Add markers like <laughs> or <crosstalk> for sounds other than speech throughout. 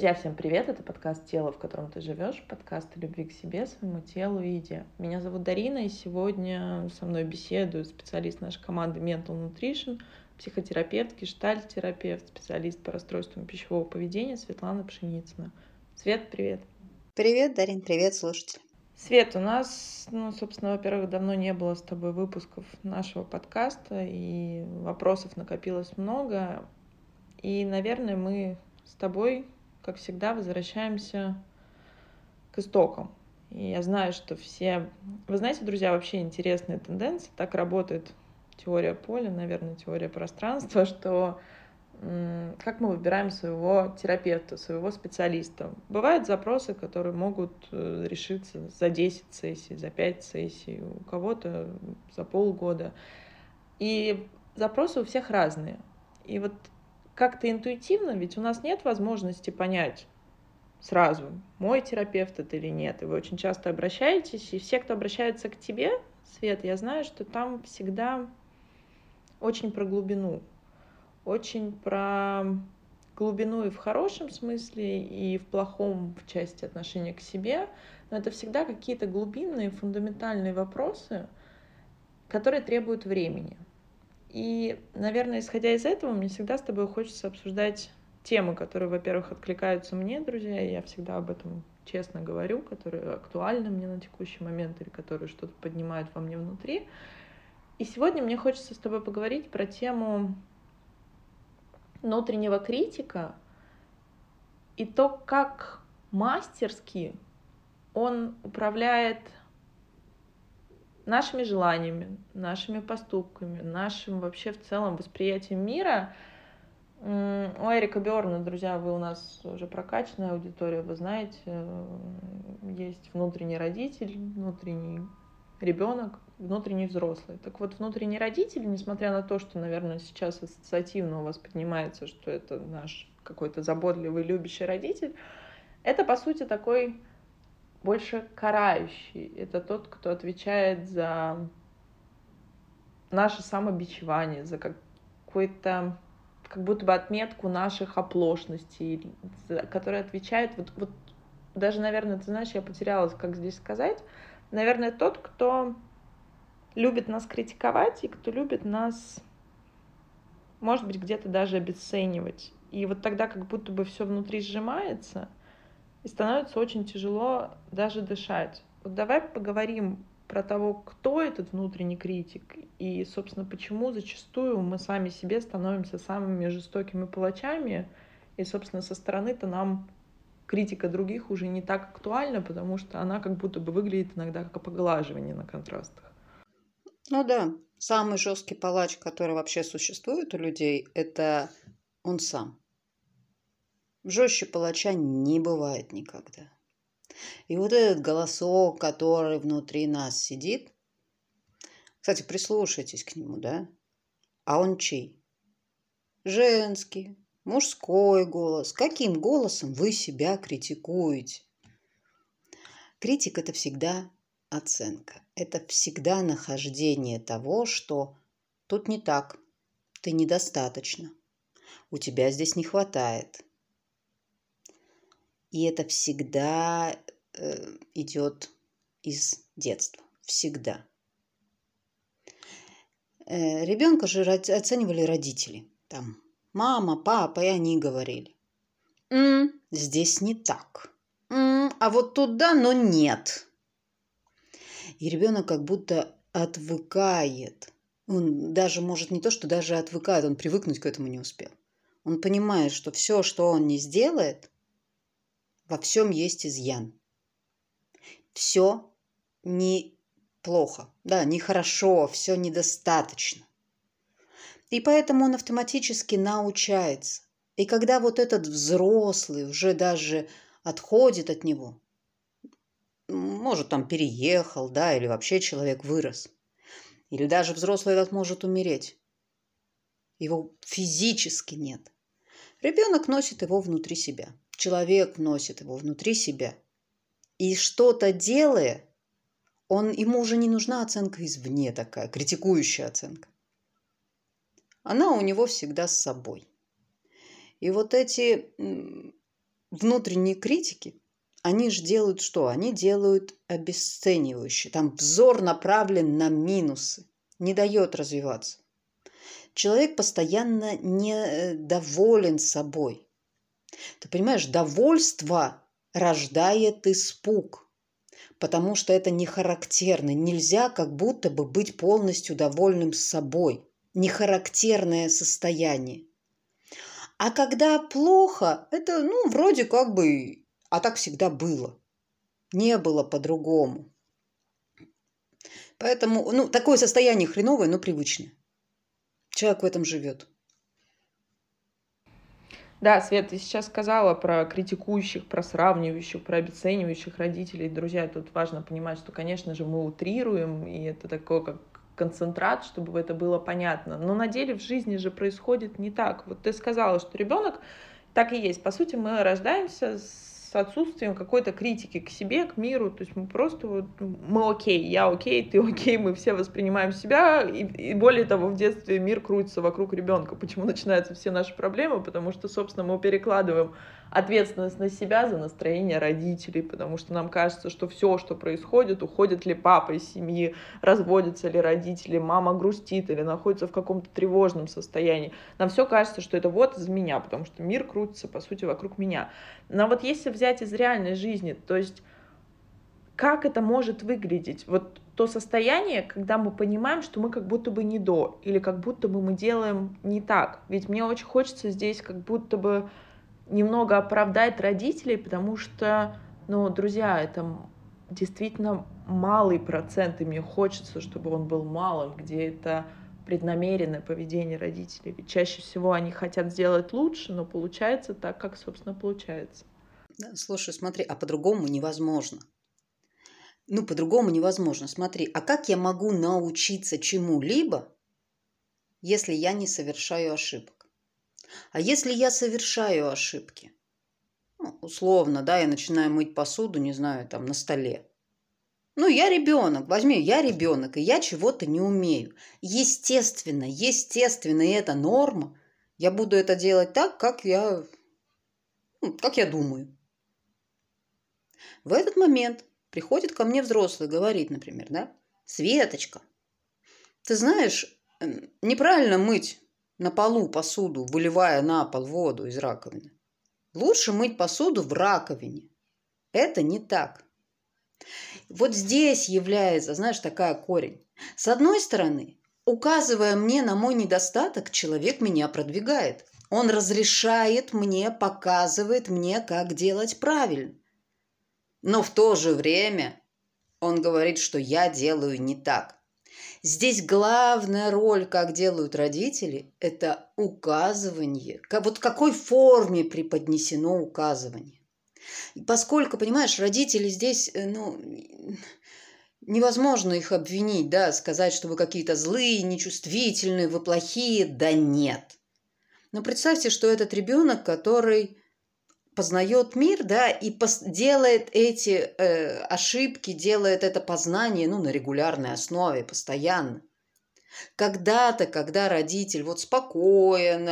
Друзья, всем привет! Это подкаст «Тело, в котором ты живешь», подкаст о любви к себе, своему телу и еде. Меня зовут Дарина, и сегодня со мной беседует специалист нашей команды Mental Nutrition, психотерапевт, гештальт-терапевт, специалист по расстройствам пищевого поведения Светлана Пшеницына. Свет, привет! Привет, Дарин, привет, слушатели! Свет, у нас, ну, собственно, во-первых, давно не было с тобой выпусков нашего подкаста, и вопросов накопилось много. И, наверное, мы с тобой как всегда, возвращаемся к истокам. И я знаю, что все... Вы знаете, друзья, вообще интересная тенденция. Так работает теория поля, наверное, теория пространства, что как мы выбираем своего терапевта, своего специалиста. Бывают запросы, которые могут э, решиться за 10 сессий, за 5 сессий, у кого-то за полгода. И запросы у всех разные. И вот как-то интуитивно, ведь у нас нет возможности понять сразу, мой терапевт это или нет. И вы очень часто обращаетесь, и все, кто обращается к тебе, Свет, я знаю, что там всегда очень про глубину, очень про глубину и в хорошем смысле, и в плохом в части отношения к себе. Но это всегда какие-то глубинные, фундаментальные вопросы, которые требуют времени. И, наверное, исходя из этого, мне всегда с тобой хочется обсуждать темы, которые, во-первых, откликаются мне, друзья, я всегда об этом честно говорю, которые актуальны мне на текущий момент или которые что-то поднимают во мне внутри. И сегодня мне хочется с тобой поговорить про тему внутреннего критика и то, как мастерски он управляет нашими желаниями, нашими поступками, нашим вообще в целом восприятием мира. У Эрика Берна, друзья, вы у нас уже прокачанная аудитория, вы знаете, э, есть внутренний родитель, внутренний ребенок, внутренний взрослый. Так вот, внутренний родитель, несмотря на то, что, наверное, сейчас ассоциативно у вас поднимается, что это наш какой-то заботливый, любящий родитель, это, по сути, такой больше карающий. Это тот, кто отвечает за наше самобичевание, за какой-то как будто бы отметку наших оплошностей, который отвечает, вот, вот даже, наверное, ты знаешь, я потерялась, как здесь сказать, наверное, тот, кто любит нас критиковать и кто любит нас, может быть, где-то даже обесценивать. И вот тогда как будто бы все внутри сжимается — и становится очень тяжело даже дышать. Вот давай поговорим про того, кто этот внутренний критик и, собственно, почему зачастую мы сами себе становимся самыми жестокими палачами, и, собственно, со стороны-то нам критика других уже не так актуальна, потому что она как будто бы выглядит иногда как поглаживание на контрастах. Ну да, самый жесткий палач, который вообще существует у людей, это он сам. Жестче палача не бывает никогда. И вот этот голосок, который внутри нас сидит, кстати, прислушайтесь к нему, да? А он чей? Женский, мужской голос. Каким голосом вы себя критикуете? Критик – это всегда оценка. Это всегда нахождение того, что тут не так, ты недостаточно, у тебя здесь не хватает – и это всегда э, идет из детства. Всегда. Э, ребенка же оценивали родители. Там мама, папа, и они говорили. М, здесь не так. М, а вот туда, но нет. И ребенок как будто отвыкает. Он даже может не то, что даже отвыкает, он привыкнуть к этому не успел. Он понимает, что все, что он не сделает, во всем есть изъян. Все неплохо, да, нехорошо, все недостаточно. И поэтому он автоматически научается. И когда вот этот взрослый уже даже отходит от него, может, там переехал, да, или вообще человек вырос, или даже взрослый этот может умереть, его физически нет. Ребенок носит его внутри себя человек носит его внутри себя. И что-то делая, он, ему уже не нужна оценка извне такая, критикующая оценка. Она у него всегда с собой. И вот эти внутренние критики, они же делают что? Они делают обесценивающие. Там взор направлен на минусы, не дает развиваться. Человек постоянно недоволен собой. Ты понимаешь, довольство рождает испуг, потому что это не характерно. Нельзя как будто бы быть полностью довольным собой. Нехарактерное состояние. А когда плохо, это, ну, вроде как бы, а так всегда было. Не было по-другому. Поэтому, ну, такое состояние хреновое, но привычное. Человек в этом живет. Да, Свет, ты сейчас сказала про критикующих, про сравнивающих, про обесценивающих родителей. Друзья, тут важно понимать, что, конечно же, мы утрируем, и это такое, как концентрат, чтобы это было понятно. Но на деле в жизни же происходит не так. Вот ты сказала, что ребенок так и есть. По сути, мы рождаемся с отсутствием какой-то критики к себе, к миру. То есть мы просто вот, мы окей, я окей, ты окей, мы все воспринимаем себя. И, и более того, в детстве мир крутится вокруг ребенка. Почему начинаются все наши проблемы? Потому что, собственно, мы перекладываем ответственность на себя за настроение родителей, потому что нам кажется, что все, что происходит, уходит ли папа из семьи, разводятся ли родители, мама грустит или находится в каком-то тревожном состоянии. Нам все кажется, что это вот из меня, потому что мир крутится, по сути, вокруг меня. Но вот если взять из реальной жизни, то есть как это может выглядеть? Вот то состояние, когда мы понимаем, что мы как будто бы не до, или как будто бы мы делаем не так. Ведь мне очень хочется здесь как будто бы немного оправдать родителей, потому что, ну, друзья, это действительно малый процент, и мне хочется, чтобы он был малым, где это преднамеренное поведение родителей. Ведь чаще всего они хотят сделать лучше, но получается так, как, собственно, получается. Слушай, смотри, а по-другому невозможно. Ну, по-другому невозможно. Смотри, а как я могу научиться чему-либо, если я не совершаю ошибок? А если я совершаю ошибки? Ну, условно, да, я начинаю мыть посуду, не знаю, там, на столе. Ну, я ребенок, возьми, я ребенок, и я чего-то не умею. Естественно, естественно, и это норма. Я буду это делать так, как я, ну, как я думаю. В этот момент приходит ко мне взрослый, говорит, например, да, Светочка, ты знаешь, неправильно мыть на полу посуду, выливая на пол воду из раковины. Лучше мыть посуду в раковине. Это не так. Вот здесь является, знаешь, такая корень. С одной стороны, указывая мне на мой недостаток, человек меня продвигает. Он разрешает мне, показывает мне, как делать правильно. Но в то же время он говорит, что я делаю не так. Здесь главная роль, как делают родители, это указывание. Вот в какой форме преподнесено указывание. Поскольку, понимаешь, родители здесь, э, ну, невозможно их обвинить, да, сказать, что вы какие-то злые, нечувствительные, вы плохие, да нет. Но представьте, что этот ребенок, который познает мир, да, и делает эти э, ошибки, делает это познание, ну, на регулярной основе, постоянно. Когда-то, когда родитель вот спокоен,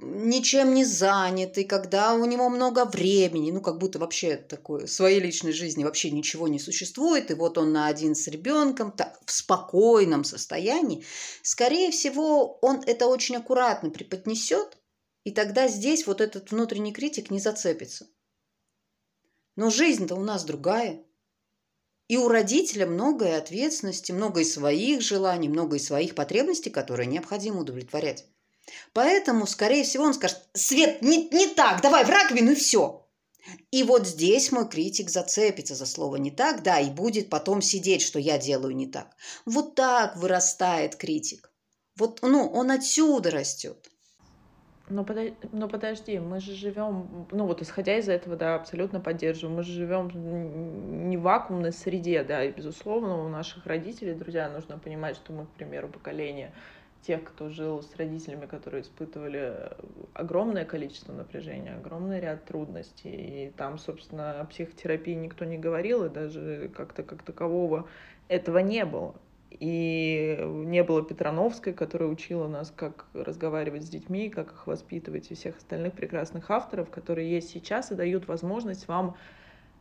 ничем не занятый, когда у него много времени, ну, как будто вообще такой, в своей личной жизни вообще ничего не существует, и вот он на один с ребенком, так, в спокойном состоянии, скорее всего, он это очень аккуратно преподнесет, и тогда здесь вот этот внутренний критик не зацепится. Но жизнь-то у нас другая. И у родителя много и ответственности, много и своих желаний, много и своих потребностей, которые необходимо удовлетворять. Поэтому, скорее всего, он скажет, Свет, не, не так, давай в раковину и все. И вот здесь мой критик зацепится за слово «не так», да, и будет потом сидеть, что я делаю не так. Вот так вырастает критик. Вот, ну, он отсюда растет. Но, подожди, но подожди, мы же живем, ну вот исходя из этого, да, абсолютно поддерживаю, мы же живем не в вакуумной среде, да, и безусловно у наших родителей, друзья, нужно понимать, что мы, к примеру, поколение тех, кто жил с родителями, которые испытывали огромное количество напряжения, огромный ряд трудностей, и там, собственно, о психотерапии никто не говорил, и даже как-то как такового этого не было. И не было Петрановской, которая учила нас, как разговаривать с детьми, как их воспитывать, и всех остальных прекрасных авторов, которые есть сейчас и дают возможность вам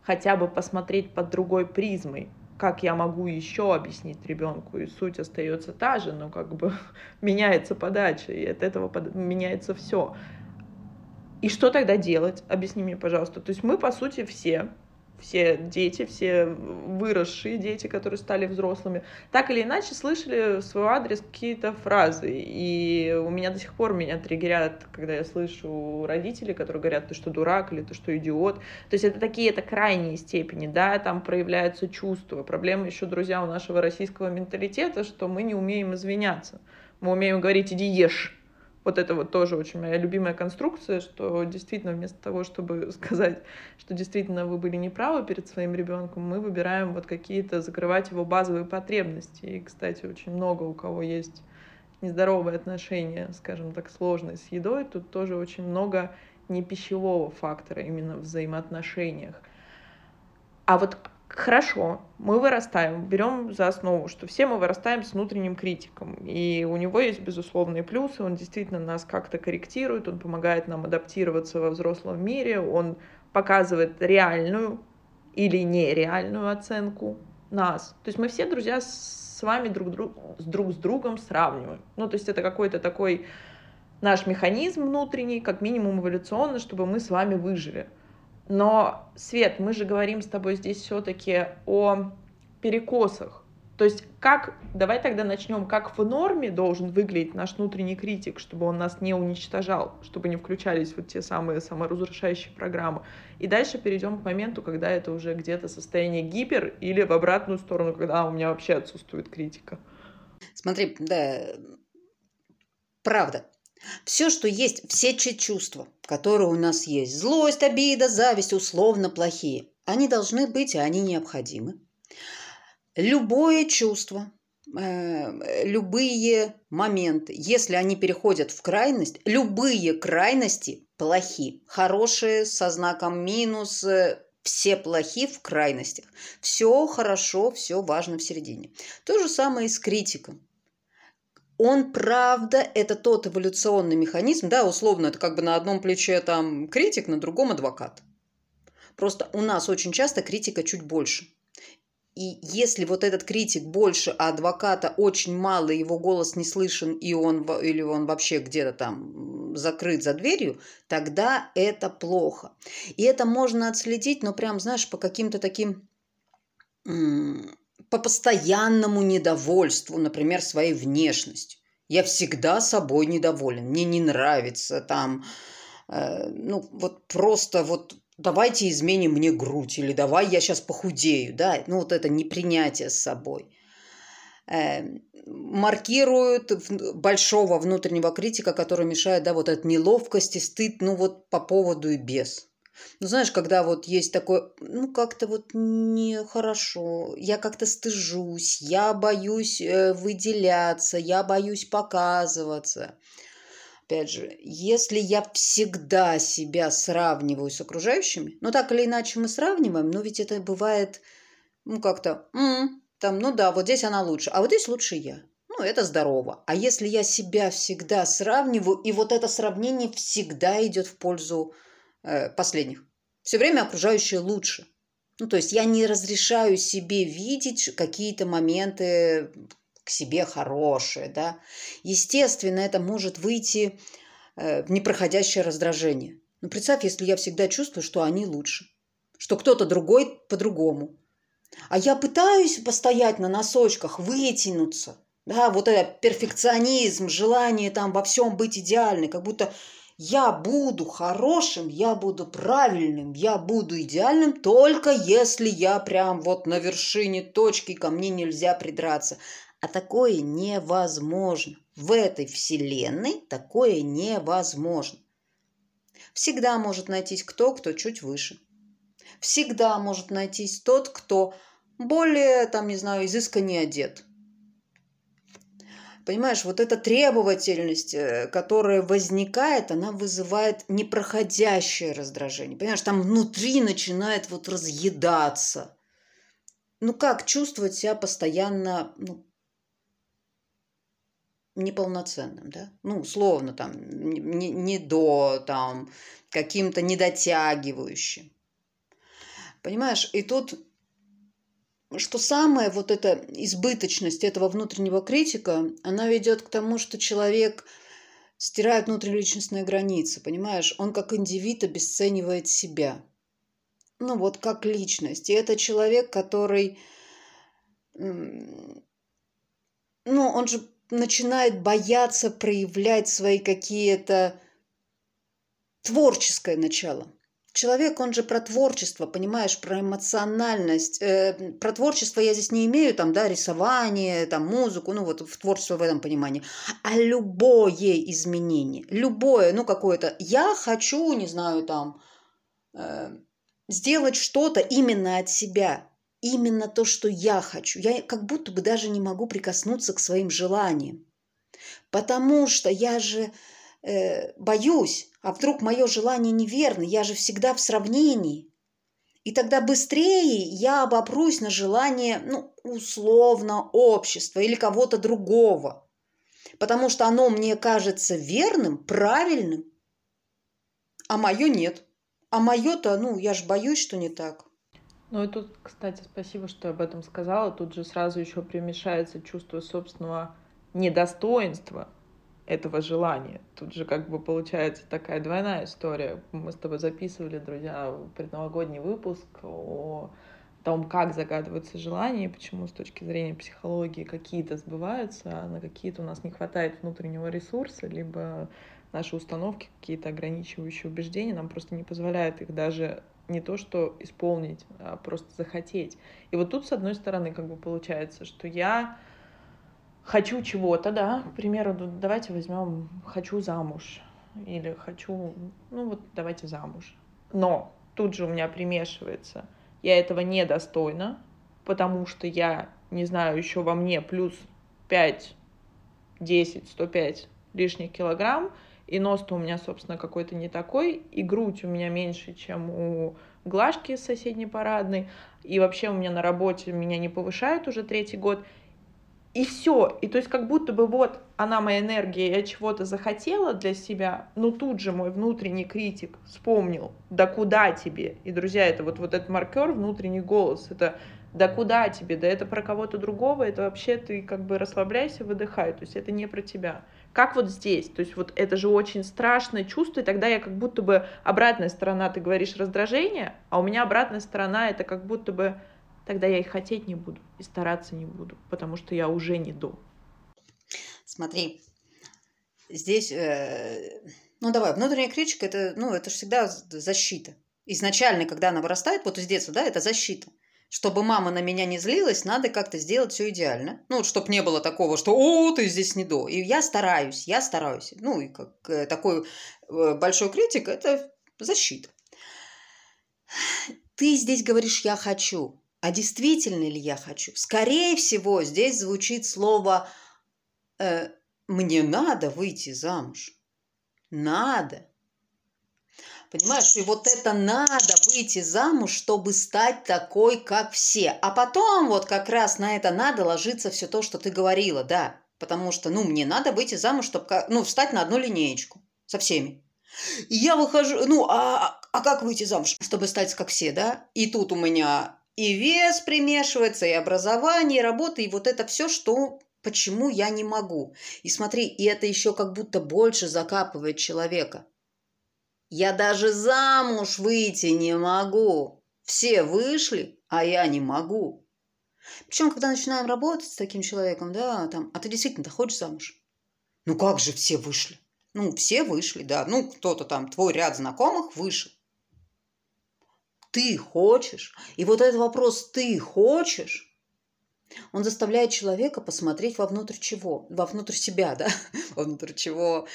хотя бы посмотреть под другой призмой, как я могу еще объяснить ребенку, и суть остается та же, но как бы <laughs> меняется подача, и от этого под... меняется все. И что тогда делать? Объясни мне, пожалуйста. То есть мы, по сути, все все дети, все выросшие дети, которые стали взрослыми, так или иначе слышали в свой адрес какие-то фразы. И у меня до сих пор меня триггерят, когда я слышу родителей, которые говорят, ты что, дурак, или ты что, идиот. То есть это такие, это крайние степени, да, там проявляются чувства. Проблема еще, друзья, у нашего российского менталитета, что мы не умеем извиняться. Мы умеем говорить, иди ешь, вот это вот тоже очень моя любимая конструкция, что действительно вместо того, чтобы <laughs> сказать, что действительно вы были неправы перед своим ребенком, мы выбираем вот какие-то закрывать его базовые потребности. И, кстати, очень много у кого есть нездоровые отношения, скажем так, сложные с едой, тут тоже очень много не пищевого фактора именно в взаимоотношениях. А вот Хорошо, мы вырастаем, берем за основу, что все мы вырастаем с внутренним критиком, и у него есть безусловные плюсы, он действительно нас как-то корректирует, он помогает нам адаптироваться во взрослом мире, он показывает реальную или нереальную оценку нас. То есть мы все, друзья, с вами друг, друг, с друг с другом сравниваем. Ну, то есть это какой-то такой наш механизм внутренний, как минимум эволюционно, чтобы мы с вами выжили. Но, Свет, мы же говорим с тобой здесь все-таки о перекосах. То есть как, давай тогда начнем, как в норме должен выглядеть наш внутренний критик, чтобы он нас не уничтожал, чтобы не включались вот те самые саморазрушающие программы. И дальше перейдем к моменту, когда это уже где-то состояние гипер или в обратную сторону, когда у меня вообще отсутствует критика. Смотри, да, правда, все, что есть, все чувства, которые у нас есть, злость, обида, зависть, условно плохие, они должны быть, и они необходимы. Любое чувство, э, любые моменты, если они переходят в крайность, любые крайности плохи. Хорошие со знаком минус, э, все плохи в крайностях. Все хорошо, все важно в середине. То же самое и с критиком он, правда, это тот эволюционный механизм, да, условно, это как бы на одном плече там критик, на другом адвокат. Просто у нас очень часто критика чуть больше. И если вот этот критик больше, а адвоката очень мало, его голос не слышен, и он, или он вообще где-то там закрыт за дверью, тогда это плохо. И это можно отследить, но прям, знаешь, по каким-то таким по постоянному недовольству, например, своей внешностью. Я всегда собой недоволен, мне не нравится там, э, ну вот просто вот давайте изменим мне грудь или давай я сейчас похудею, да, ну вот это непринятие с собой. Э, маркируют большого внутреннего критика, который мешает, да, вот от неловкости, стыд, ну вот по поводу и без. Ну, знаешь, когда вот есть такое, ну, как-то вот нехорошо, я как-то стыжусь, я боюсь э, выделяться, я боюсь показываться. Опять же, если я всегда себя сравниваю с окружающими, ну, так или иначе мы сравниваем, но ведь это бывает, ну, как-то, м-м, там, ну да, вот здесь она лучше, а вот здесь лучше я. Ну, это здорово. А если я себя всегда сравниваю, и вот это сравнение всегда идет в пользу Э, последних. Все время окружающие лучше. Ну, то есть я не разрешаю себе видеть какие-то моменты к себе хорошие, да. Естественно, это может выйти э, в непроходящее раздражение. Но представь, если я всегда чувствую, что они лучше, что кто-то другой по-другому. А я пытаюсь постоять на носочках, вытянуться. Да, вот этот перфекционизм, желание там во всем быть идеальной, как будто я буду хорошим, я буду правильным, я буду идеальным, только если я прям вот на вершине точки, ко мне нельзя придраться. А такое невозможно. В этой вселенной такое невозможно. Всегда может найтись кто, кто чуть выше. Всегда может найтись тот, кто более, там, не знаю, изысканнее одет Понимаешь, вот эта требовательность, э, которая возникает, она вызывает непроходящее раздражение. Понимаешь, там внутри начинает вот разъедаться. Ну как чувствовать себя постоянно ну, неполноценным, да, ну, условно, там, не, не до, там, каким-то недотягивающим. Понимаешь, и тут что самое вот эта избыточность этого внутреннего критика, она ведет к тому, что человек стирает внутриличностные границы, понимаешь? Он как индивид обесценивает себя. Ну вот как личность. И это человек, который... Ну, он же начинает бояться проявлять свои какие-то творческое начало. Человек, он же про творчество, понимаешь, про эмоциональность. Э, про творчество я здесь не имею, там, да, рисование, там, музыку, ну, вот в творчество в этом понимании. А любое изменение, любое, ну, какое-то, я хочу, не знаю, там, э, сделать что-то именно от себя, именно то, что я хочу. Я как будто бы даже не могу прикоснуться к своим желаниям. Потому что я же э, боюсь, а вдруг мое желание неверно, я же всегда в сравнении. И тогда быстрее я обопрусь на желание, ну, условно, общества или кого-то другого. Потому что оно мне кажется верным, правильным, а мое нет. А мое-то, ну, я же боюсь, что не так. Ну и тут, кстати, спасибо, что об этом сказала. Тут же сразу еще примешается чувство собственного недостоинства этого желания. Тут же как бы получается такая двойная история. Мы с тобой записывали, друзья, предновогодний выпуск о том, как загадываются желания, почему с точки зрения психологии какие-то сбываются, а на какие-то у нас не хватает внутреннего ресурса, либо наши установки, какие-то ограничивающие убеждения нам просто не позволяют их даже не то что исполнить, а просто захотеть. И вот тут, с одной стороны, как бы получается, что я хочу чего-то, да, к примеру, давайте возьмем «хочу замуж» или «хочу», ну вот давайте замуж. Но тут же у меня примешивается «я этого недостойна», потому что я, не знаю, еще во мне плюс 5, 10, 105 лишних килограмм, и нос-то у меня, собственно, какой-то не такой, и грудь у меня меньше, чем у Глажки соседней парадной, и вообще у меня на работе меня не повышают уже третий год, и все. И то есть как будто бы вот она моя энергия, я чего-то захотела для себя, но тут же мой внутренний критик вспомнил, да куда тебе? И, друзья, это вот, вот этот маркер, внутренний голос, это да куда тебе? Да это про кого-то другого, это вообще ты как бы расслабляйся, выдыхай, то есть это не про тебя. Как вот здесь? То есть вот это же очень страшное чувство, и тогда я как будто бы обратная сторона, ты говоришь раздражение, а у меня обратная сторона это как будто бы тогда я и хотеть не буду, и стараться не буду, потому что я уже не до. Смотри, здесь, э, ну давай, внутренняя критика, это, ну, это же всегда защита. Изначально, когда она вырастает, вот из детства, да, это защита. Чтобы мама на меня не злилась, надо как-то сделать все идеально. Ну, вот, чтобы не было такого, что «О, ты здесь не до». И я стараюсь, я стараюсь. Ну, и как э, такой э, большой критик – это защита. Ты здесь говоришь «я хочу». А действительно ли я хочу? Скорее всего, здесь звучит слово э, «мне надо выйти замуж». Надо. Понимаешь, и вот это надо выйти замуж, чтобы стать такой, как все. А потом вот как раз на это надо ложиться все то, что ты говорила, да. Потому что, ну, мне надо выйти замуж, чтобы, ну, встать на одну линеечку со всеми. И я выхожу, ну, а, а как выйти замуж, чтобы стать как все, да? И тут у меня и вес примешивается, и образование, и работа, и вот это все, что почему я не могу. И смотри, и это еще как будто больше закапывает человека. Я даже замуж выйти не могу. Все вышли, а я не могу. Причем, когда начинаем работать с таким человеком, да, там, а ты действительно-то хочешь замуж? Ну как же все вышли? Ну, все вышли, да. Ну, кто-то там, твой ряд знакомых вышел ты хочешь? И вот этот вопрос «ты хочешь?» он заставляет человека посмотреть вовнутрь чего? Вовнутрь себя, да? <laughs> Вовнутрь чего?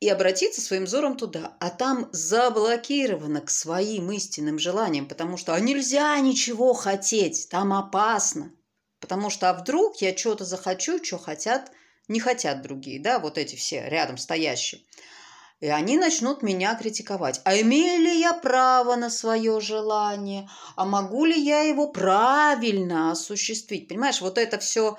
И обратиться своим взором туда. А там заблокировано к своим истинным желаниям, потому что а нельзя ничего хотеть, там опасно. Потому что а вдруг я что-то захочу, что хотят, не хотят другие, да, вот эти все рядом стоящие и они начнут меня критиковать. А имею ли я право на свое желание? А могу ли я его правильно осуществить? Понимаешь, вот это все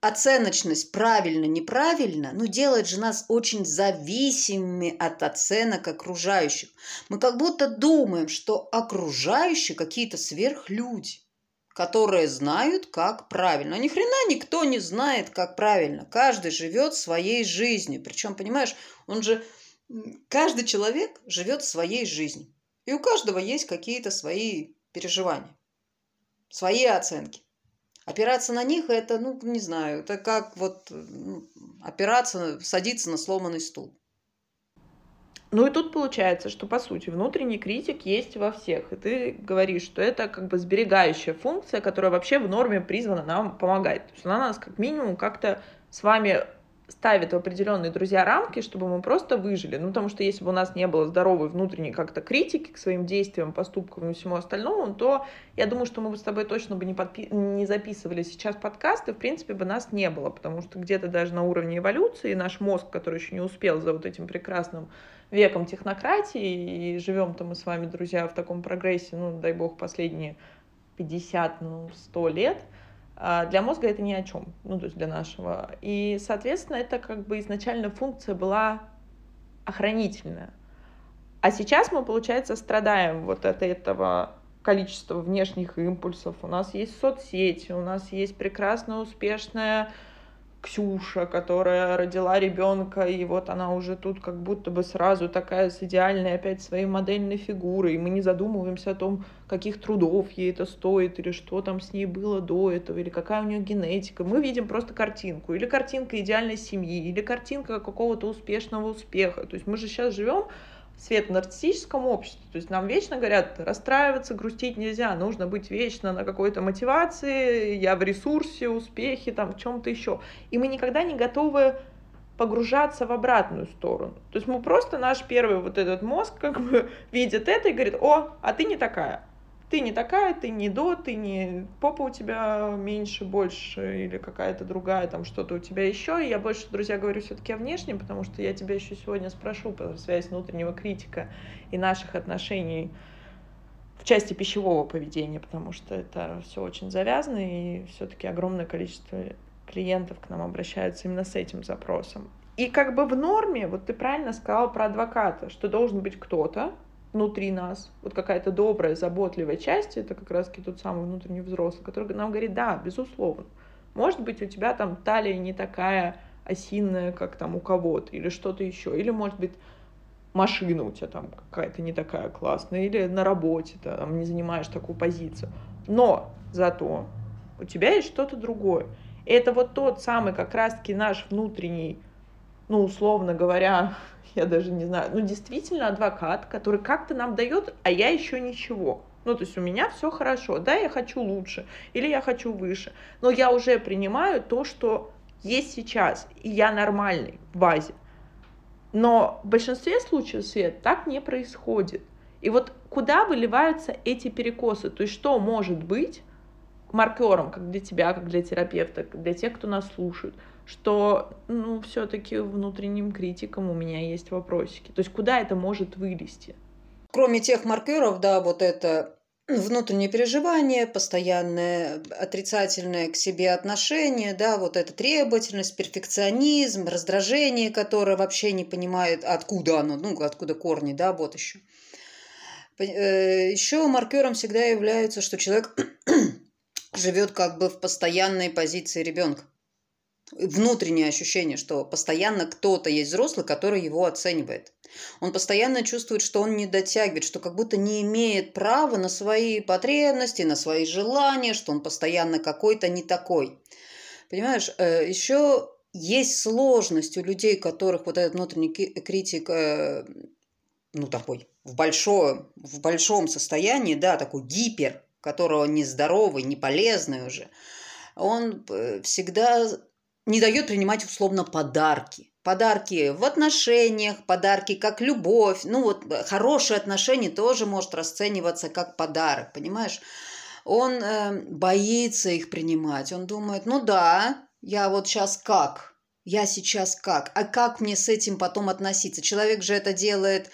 оценочность правильно, неправильно, ну, делает же нас очень зависимыми от оценок окружающих. Мы как будто думаем, что окружающие какие-то сверхлюди, которые знают, как правильно. А ни хрена никто не знает, как правильно. Каждый живет своей жизнью. Причем, понимаешь, он же... Каждый человек живет своей жизнью. И у каждого есть какие-то свои переживания, свои оценки. Опираться на них это, ну, не знаю, это как вот опираться, садиться на сломанный стул. Ну и тут получается, что по сути внутренний критик есть во всех. И ты говоришь, что это как бы сберегающая функция, которая вообще в норме призвана нам помогать. То есть она нас как минимум как-то с вами ставит в определенные, друзья, рамки, чтобы мы просто выжили. Ну, потому что если бы у нас не было здоровой внутренней как-то критики к своим действиям, поступкам и всему остальному, то я думаю, что мы бы с тобой точно бы не, подпи- не записывали сейчас подкасты, в принципе, бы нас не было, потому что где-то даже на уровне эволюции наш мозг, который еще не успел за вот этим прекрасным веком технократии, и живем-то мы с вами, друзья, в таком прогрессе, ну, дай бог, последние 50, ну, 100 лет — для мозга это ни о чем, ну, то есть для нашего. И, соответственно, это как бы изначально функция была охранительная. А сейчас мы, получается, страдаем вот от этого количества внешних импульсов. У нас есть соцсети, у нас есть прекрасная, успешная Ксюша, которая родила ребенка, и вот она уже тут как будто бы сразу такая с идеальной опять своей модельной фигурой, и мы не задумываемся о том, каких трудов ей это стоит, или что там с ней было до этого, или какая у нее генетика. Мы видим просто картинку, или картинка идеальной семьи, или картинка какого-то успешного успеха. То есть мы же сейчас живем свет в нарциссическом обществе. То есть нам вечно говорят, расстраиваться, грустить нельзя, нужно быть вечно на какой-то мотивации, я в ресурсе, успехе, там, в чем-то еще. И мы никогда не готовы погружаться в обратную сторону. То есть мы просто, наш первый вот этот мозг как бы <laughs> видит это и говорит, о, а ты не такая ты не такая, ты не до, ты не попа у тебя меньше, больше или какая-то другая, там что-то у тебя еще. Я больше, друзья, говорю все-таки о внешнем, потому что я тебя еще сегодня спрошу про связь внутреннего критика и наших отношений в части пищевого поведения, потому что это все очень завязано, и все-таки огромное количество клиентов к нам обращаются именно с этим запросом. И как бы в норме, вот ты правильно сказала про адвоката, что должен быть кто-то, внутри нас, вот какая-то добрая, заботливая часть, это как раз-таки тот самый внутренний взрослый, который нам говорит, да, безусловно, может быть, у тебя там талия не такая осинная, как там у кого-то, или что-то еще, или, может быть, машина у тебя там какая-то не такая классная, или на работе ты там не занимаешь такую позицию. Но зато у тебя есть что-то другое. И это вот тот самый как раз-таки наш внутренний, ну, условно говоря, я даже не знаю, ну, действительно адвокат, который как-то нам дает, а я еще ничего. Ну, то есть у меня все хорошо, да, я хочу лучше, или я хочу выше, но я уже принимаю то, что есть сейчас, и я нормальный в базе. Но в большинстве случаев, Свет, так не происходит. И вот куда выливаются эти перекосы? То есть что может быть маркером, как для тебя, как для терапевта, для тех, кто нас слушает – что, ну, все-таки внутренним критикам у меня есть вопросики. То есть куда это может вылезти? Кроме тех маркеров, да, вот это внутреннее переживание, постоянное отрицательное к себе отношение, да, вот эта требовательность, перфекционизм, раздражение, которое вообще не понимает, откуда оно, ну, откуда корни, да, вот еще. Э, еще маркером всегда является, что человек живет как бы в постоянной позиции ребенка внутреннее ощущение, что постоянно кто-то есть взрослый, который его оценивает. Он постоянно чувствует, что он не дотягивает, что как будто не имеет права на свои потребности, на свои желания, что он постоянно какой-то не такой. Понимаешь, э, еще есть сложность у людей, которых вот этот внутренний критик, э, ну такой, в большом, в большом состоянии, да, такой гипер, которого нездоровый, не полезный уже, он э, всегда не дает принимать условно подарки. Подарки в отношениях, подарки как любовь. Ну вот э, хорошие отношения тоже может расцениваться как подарок, понимаешь? Он э, боится их принимать. Он думает, ну да, я вот сейчас как? Я сейчас как? А как мне с этим потом относиться? Человек же это делает,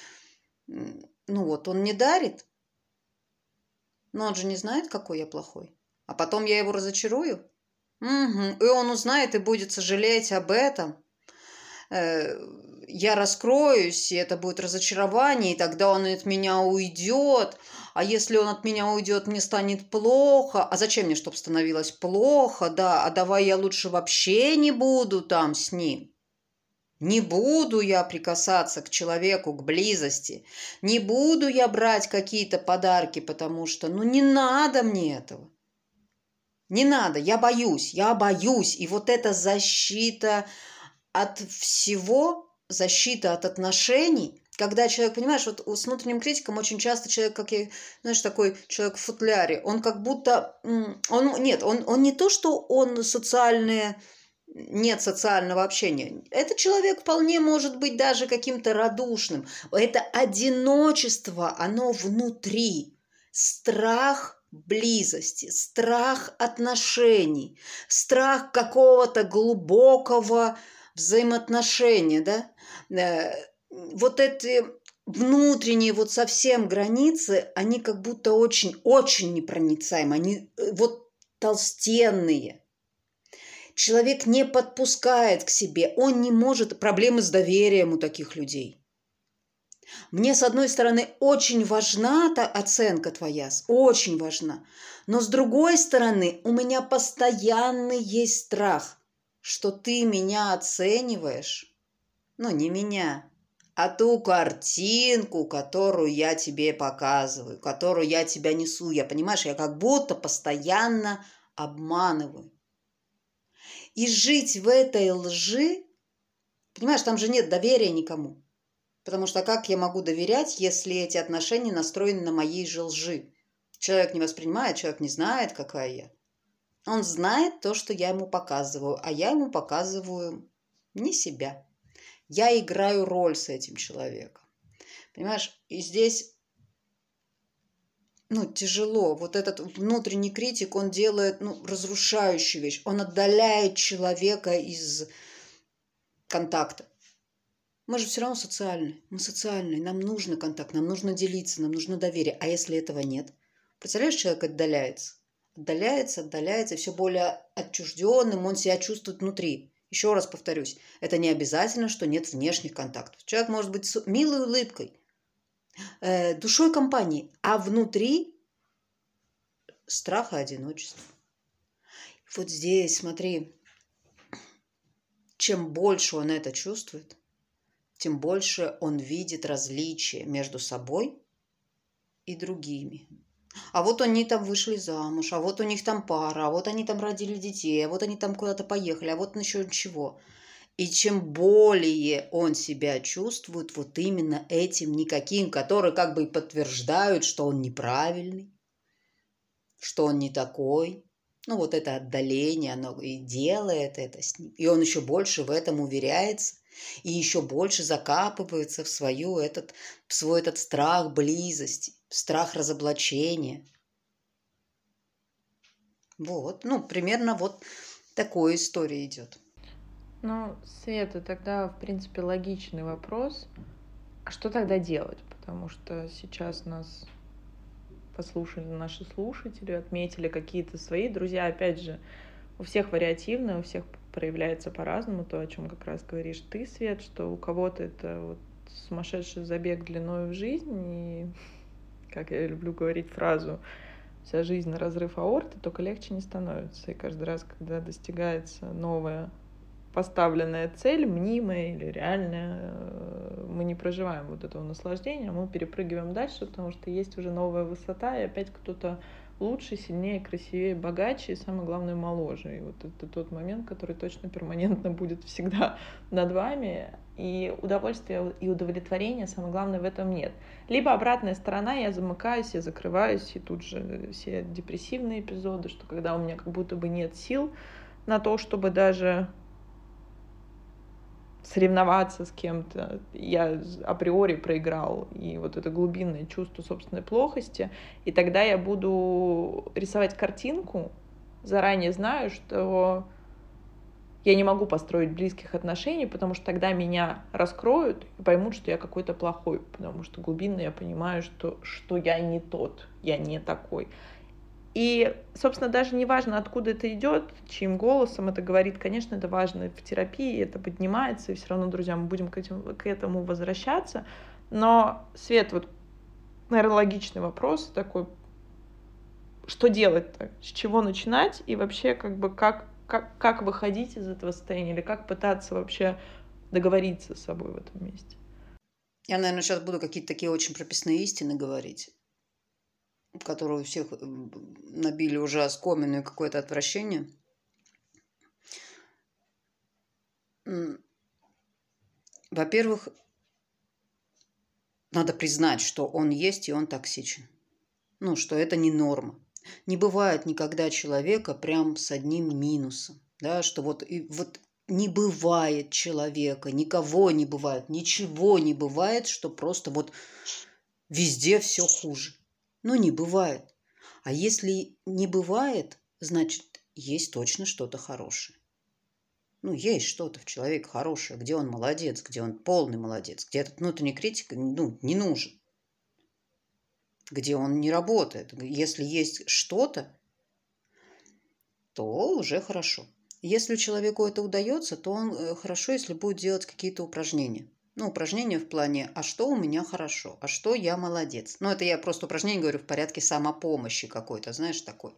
ну вот, он не дарит. Но он же не знает, какой я плохой. А потом я его разочарую. Угу. И он узнает и будет сожалеть об этом. Э, я раскроюсь, и это будет разочарование, и тогда он от меня уйдет. А если он от меня уйдет, мне станет плохо. А зачем мне, чтобы становилось плохо? Да, а давай я лучше вообще не буду там с ним. Не буду я прикасаться к человеку, к близости. Не буду я брать какие-то подарки, потому что, ну, не надо мне этого. Не надо, я боюсь, я боюсь. И вот эта защита от всего, защита от отношений, когда человек, понимаешь, вот с внутренним критиком очень часто человек, как я, знаешь, такой человек в футляре, он как будто, он, нет, он, он не то, что он социальные нет социального общения. Этот человек вполне может быть даже каким-то радушным. Это одиночество, оно внутри. Страх близости, страх отношений, страх какого-то глубокого взаимоотношения, да? Э, вот эти внутренние вот совсем границы, они как будто очень-очень непроницаемы, они э, вот толстенные – человек не подпускает к себе, он не может, проблемы с доверием у таких людей. Мне, с одной стороны, очень важна та оценка твоя, очень важна. Но с другой стороны, у меня постоянно есть страх, что ты меня оцениваешь. Ну, не меня, а ту картинку, которую я тебе показываю, которую я тебя несу. Я, понимаешь, я как будто постоянно обманываю. И жить в этой лжи, понимаешь, там же нет доверия никому. Потому что как я могу доверять, если эти отношения настроены на моей же лжи? Человек не воспринимает, человек не знает, какая я. Он знает то, что я ему показываю, а я ему показываю не себя. Я играю роль с этим человеком. Понимаешь, и здесь ну, тяжело. Вот этот внутренний критик, он делает ну, разрушающую вещь. Он отдаляет человека из контакта. Мы же все равно социальные. Мы социальные. Нам нужно контакт, нам нужно делиться, нам нужно доверие. А если этого нет? Представляешь, человек отдаляется. Отдаляется, отдаляется, все более отчужденным он себя чувствует внутри. Еще раз повторюсь, это не обязательно, что нет внешних контактов. Человек может быть с милой улыбкой, э, душой компании, а внутри страха одиночества. Вот здесь, смотри, чем больше он это чувствует, тем больше он видит различия между собой и другими. А вот они там вышли замуж, а вот у них там пара, а вот они там родили детей, а вот они там куда-то поехали, а вот еще чего. И чем более он себя чувствует вот именно этим никаким, которые как бы подтверждают, что он неправильный, что он не такой, ну вот это отдаление, оно и делает это с ним. И он еще больше в этом уверяется, и еще больше закапывается в, свою этот, в свой этот страх близости, страх разоблачения. Вот, ну, примерно вот такой история идет. Ну, Света, тогда, в принципе, логичный вопрос. А что тогда делать? Потому что сейчас нас послушали наши слушатели, отметили какие-то свои друзья. Опять же, у всех вариативно, у всех проявляется по-разному то, о чем как раз говоришь ты, Свет, что у кого-то это вот сумасшедший забег длиной в жизнь, и, <laughs> как я люблю говорить фразу, вся жизнь на разрыв аорты, только легче не становится. И каждый раз, когда достигается новая поставленная цель, мнимая или реальная, э, мы не проживаем вот этого наслаждения, мы перепрыгиваем дальше, потому что есть уже новая высота, и опять кто-то лучше, сильнее, красивее, богаче и, самое главное, моложе. И вот это тот момент, который точно перманентно будет всегда <laughs> над вами. И удовольствия и удовлетворения, самое главное, в этом нет. Либо обратная сторона, я замыкаюсь, я закрываюсь, и тут же все депрессивные эпизоды, что когда у меня как будто бы нет сил на то, чтобы даже соревноваться с кем-то, я априори проиграл, и вот это глубинное чувство собственной плохости, и тогда я буду рисовать картинку, заранее знаю, что я не могу построить близких отношений, потому что тогда меня раскроют и поймут, что я какой-то плохой, потому что глубинно я понимаю, что, что я не тот, я не такой. И, собственно, даже не важно, откуда это идет, чьим голосом это говорит. Конечно, это важно в терапии, это поднимается, и все равно, друзья, мы будем к, этим, к этому возвращаться. Но, Свет, вот, наверное, логичный вопрос такой, что делать-то, с чего начинать и вообще как бы как, как, как выходить из этого состояния или как пытаться вообще договориться с собой в этом месте. Я, наверное, сейчас буду какие-то такие очень прописные истины говорить, которые у всех набили уже оскомину и какое-то отвращение. Во-первых, надо признать, что он есть и он токсичен. Ну, что это не норма. Не бывает никогда человека прям с одним минусом. Да, что вот, и, вот не бывает человека, никого не бывает, ничего не бывает, что просто вот везде все хуже. Ну, не бывает. А если не бывает, значит, есть точно что-то хорошее. Ну, есть что-то в человеке хорошее, где он молодец, где он полный молодец, где этот внутренний критик ну, не нужен где он не работает. Если есть что-то, то уже хорошо. Если человеку это удается, то он э, хорошо, если будет делать какие-то упражнения. Ну, упражнения в плане «а что у меня хорошо?», «а что я молодец?». Ну, это я просто упражнение говорю в порядке самопомощи какой-то, знаешь, такой.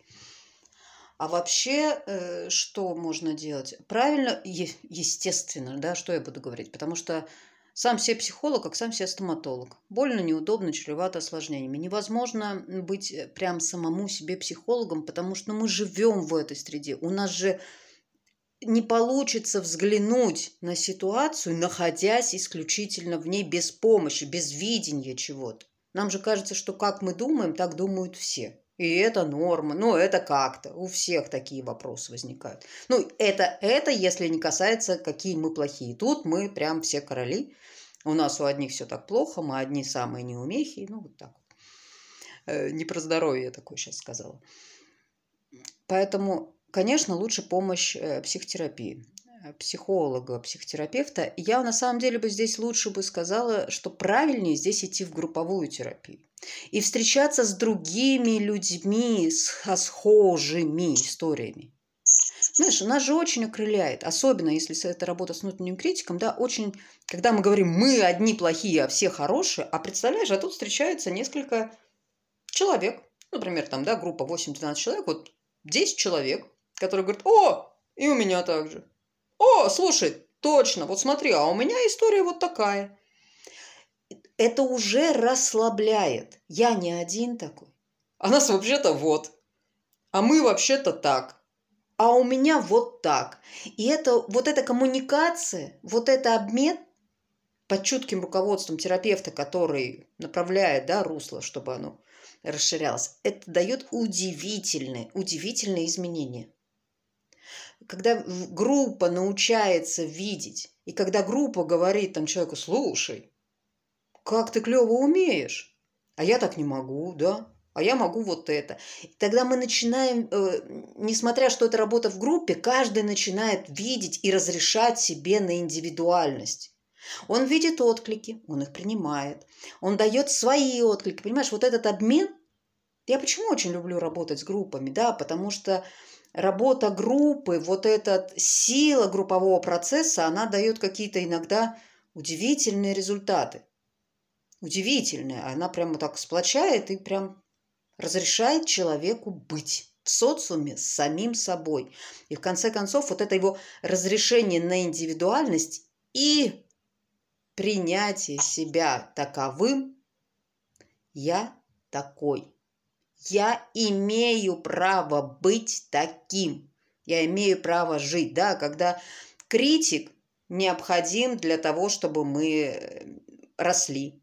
А вообще, э, что можно делать? Правильно, естественно, да, что я буду говорить, потому что сам себе психолог, как сам себе стоматолог. Больно, неудобно, чревато осложнениями. Невозможно быть э, прям самому себе психологом, потому что мы живем в этой среде. У нас же не получится взглянуть на ситуацию, находясь исключительно в ней без помощи, без видения чего-то. Нам же кажется, что как мы думаем, так думают все. И это норма, ну это как-то. У всех такие вопросы возникают. Ну это, это если не касается, какие мы плохие. Тут мы прям все короли. У нас у одних все так плохо, мы одни самые неумехи. Ну вот так. Э, не про здоровье я такое сейчас сказала. Поэтому, конечно, лучше помощь э, психотерапии психолога, психотерапевта, я на самом деле бы здесь лучше бы сказала, что правильнее здесь идти в групповую терапию и встречаться с другими людьми, с схожими историями. Знаешь, нас же очень окрыляет, особенно если это работа с внутренним критиком, да, очень, когда мы говорим, мы одни плохие, а все хорошие, а представляешь, а тут встречается несколько человек, например, там, да, группа 8-12 человек, вот 10 человек, которые говорят, о, и у меня так же. О, слушай, точно, вот смотри, а у меня история вот такая это уже расслабляет. Я не один такой. А нас вообще-то вот. А мы вообще-то так. А у меня вот так. И это, вот эта коммуникация, вот это обмен под чутким руководством терапевта, который направляет да, русло, чтобы оно расширялось, это дает удивительные, удивительные изменения. Когда группа научается видеть, и когда группа говорит там человеку, слушай, как ты клево умеешь. А я так не могу, да? А я могу вот это. Тогда мы начинаем, э, несмотря что это работа в группе, каждый начинает видеть и разрешать себе на индивидуальность. Он видит отклики, он их принимает, он дает свои отклики. Понимаешь, вот этот обмен, я почему очень люблю работать с группами, да, потому что работа группы, вот эта сила группового процесса, она дает какие-то иногда удивительные результаты удивительная. Она прямо так сплочает и прям разрешает человеку быть в социуме с самим собой. И в конце концов вот это его разрешение на индивидуальность и принятие себя таковым, я такой. Я имею право быть таким. Я имею право жить, да, когда критик необходим для того, чтобы мы росли,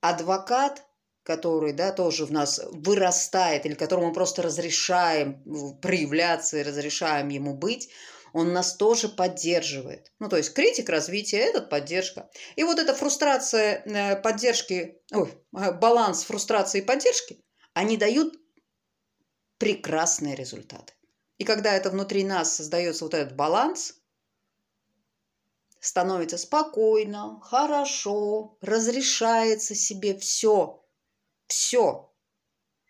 адвокат, который, да, тоже в нас вырастает, или которому мы просто разрешаем проявляться и разрешаем ему быть, он нас тоже поддерживает. Ну, то есть критик развития – этот поддержка. И вот эта фрустрация э, поддержки, ой, э, баланс фрустрации и поддержки, они дают прекрасные результаты. И когда это внутри нас создается вот этот баланс, становится спокойно, хорошо, разрешается себе все. Все.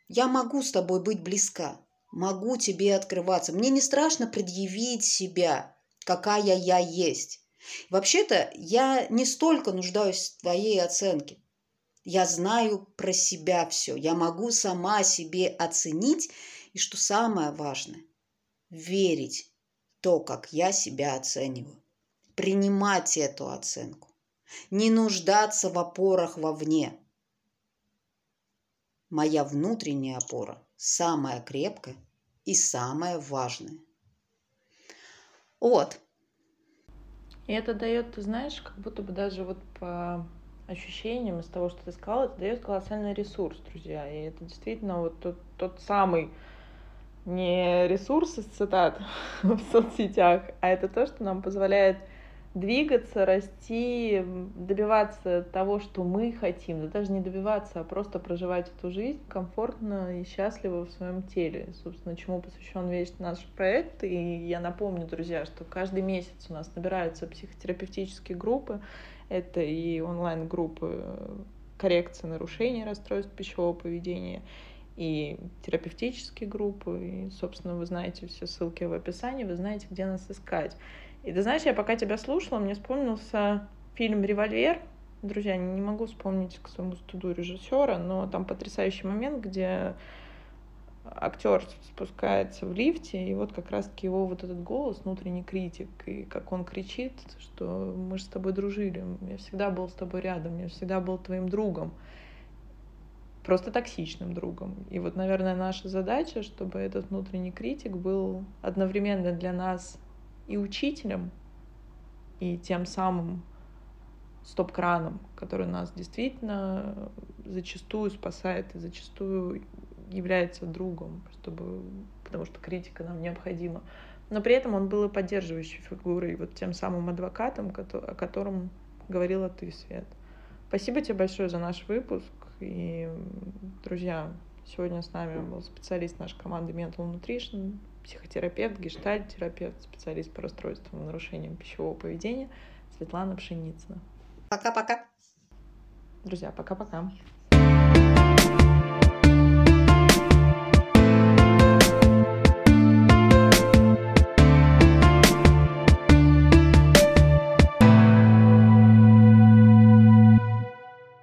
Я могу с тобой быть близка. могу тебе открываться. Мне не страшно предъявить себя, какая я есть. Вообще-то я не столько нуждаюсь в твоей оценке. Я знаю про себя все. Я могу сама себе оценить. И что самое важное, верить в то, как я себя оцениваю. Принимать эту оценку. Не нуждаться в опорах вовне. Моя внутренняя опора самая крепкая и самая важная. Вот. И это дает, ты знаешь, как будто бы даже вот по ощущениям из того, что ты сказала, это дает колоссальный ресурс, друзья. И это действительно вот тот, тот самый не ресурс из цитат <laughs> в соцсетях, а это то, что нам позволяет двигаться, расти, добиваться того, что мы хотим, да даже не добиваться, а просто проживать эту жизнь комфортно и счастливо в своем теле. Собственно, чему посвящен весь наш проект. И я напомню, друзья, что каждый месяц у нас набираются психотерапевтические группы. Это и онлайн-группы коррекции нарушений расстройств пищевого поведения, и терапевтические группы. И, собственно, вы знаете все ссылки в описании, вы знаете, где нас искать. И ты знаешь, я пока тебя слушала, мне вспомнился фильм «Револьвер». Друзья, не могу вспомнить к своему студу режиссера, но там потрясающий момент, где актер спускается в лифте, и вот как раз-таки его вот этот голос, внутренний критик, и как он кричит, что мы же с тобой дружили, я всегда был с тобой рядом, я всегда был твоим другом, просто токсичным другом. И вот, наверное, наша задача, чтобы этот внутренний критик был одновременно для нас и учителем, и тем самым стоп-краном, который нас действительно зачастую спасает и зачастую является другом, чтобы, потому что критика нам необходима. Но при этом он был и поддерживающей фигурой, вот тем самым адвокатом, о котором говорила ты, Свет. Спасибо тебе большое за наш выпуск. И, друзья, сегодня с нами был специалист нашей команды Mental Nutrition, психотерапевт, гештальт-терапевт, специалист по расстройствам и нарушениям пищевого поведения Светлана Пшеницына. Пока-пока. Друзья, пока-пока.